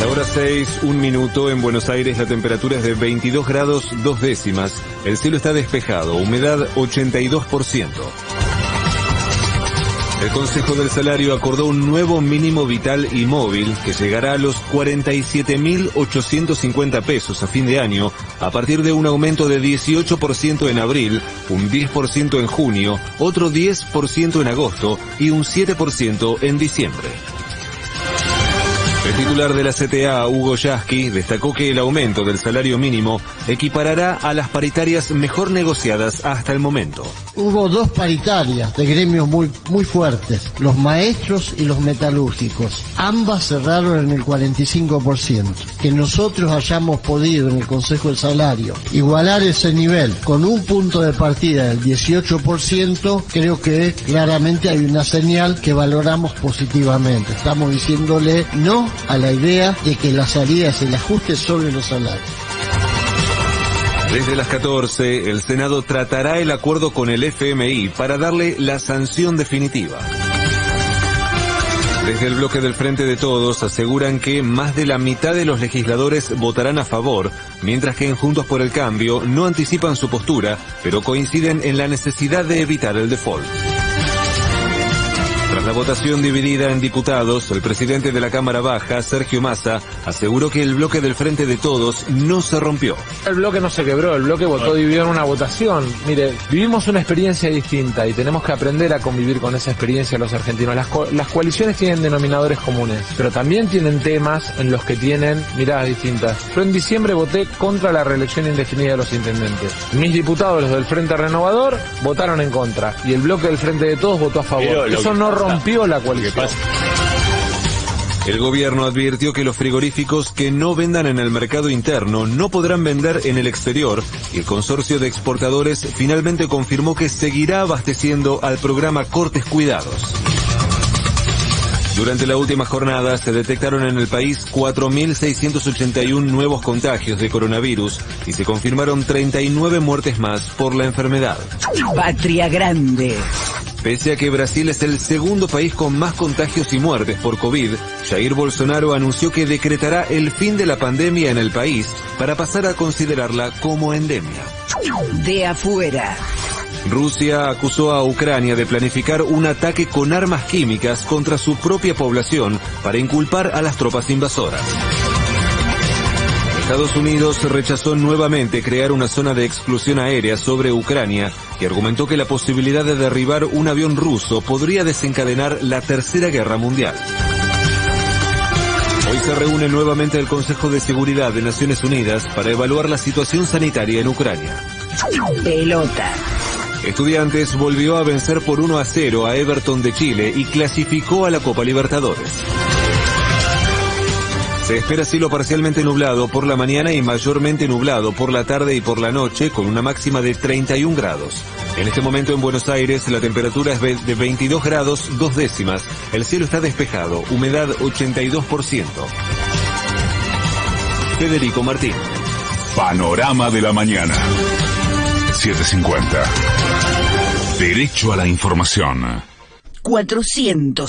La hora 6, un minuto. En Buenos Aires la temperatura es de 22 grados dos décimas. El cielo está despejado, humedad 82%. El Consejo del Salario acordó un nuevo mínimo vital y móvil que llegará a los 47.850 pesos a fin de año a partir de un aumento de 18% en abril, un 10% en junio, otro 10% en agosto y un 7% en diciembre. El titular de la CTA, Hugo Yasky, destacó que el aumento del salario mínimo equiparará a las paritarias mejor negociadas hasta el momento. Hubo dos paritarias de gremios muy, muy fuertes, los maestros y los metalúrgicos. Ambas cerraron en el 45%. Que nosotros hayamos podido en el Consejo del Salario igualar ese nivel con un punto de partida del 18%, creo que claramente hay una señal que valoramos positivamente. Estamos diciéndole no a la idea de que la salida es el ajuste sobre los salarios. Desde las 14, el Senado tratará el acuerdo con el FMI para darle la sanción definitiva. Desde el bloque del Frente de Todos aseguran que más de la mitad de los legisladores votarán a favor, mientras que en Juntos por el Cambio no anticipan su postura, pero coinciden en la necesidad de evitar el default. Tras la votación dividida en diputados, el presidente de la Cámara Baja, Sergio Massa, aseguró que el bloque del Frente de Todos no se rompió. El bloque no se quebró, el bloque votó dividido en una votación. Mire, vivimos una experiencia distinta y tenemos que aprender a convivir con esa experiencia los argentinos. Las, co las coaliciones tienen denominadores comunes, pero también tienen temas en los que tienen miradas distintas. Yo en diciembre voté contra la reelección indefinida de los intendentes. Mis diputados, los del Frente Renovador, votaron en contra y el bloque del Frente de Todos votó a favor. Eso no rompió la coalición. El gobierno advirtió que los frigoríficos que no vendan en el mercado interno no podrán vender en el exterior y el consorcio de exportadores finalmente confirmó que seguirá abasteciendo al programa Cortes Cuidados. Durante la última jornada se detectaron en el país 4.681 nuevos contagios de coronavirus y se confirmaron 39 muertes más por la enfermedad. Patria Grande. Pese a que Brasil es el segundo país con más contagios y muertes por COVID, Jair Bolsonaro anunció que decretará el fin de la pandemia en el país para pasar a considerarla como endemia. De afuera. Rusia acusó a Ucrania de planificar un ataque con armas químicas contra su propia población para inculpar a las tropas invasoras. Estados Unidos rechazó nuevamente crear una zona de exclusión aérea sobre Ucrania y argumentó que la posibilidad de derribar un avión ruso podría desencadenar la Tercera Guerra Mundial. Hoy se reúne nuevamente el Consejo de Seguridad de Naciones Unidas para evaluar la situación sanitaria en Ucrania. Pelota. Estudiantes volvió a vencer por 1 a 0 a Everton de Chile y clasificó a la Copa Libertadores. Se espera cielo parcialmente nublado por la mañana y mayormente nublado por la tarde y por la noche con una máxima de 31 grados. En este momento en Buenos Aires la temperatura es de 22 grados dos décimas. El cielo está despejado, humedad 82%. Federico Martín. Panorama de la mañana. 750. Derecho a la información. 400.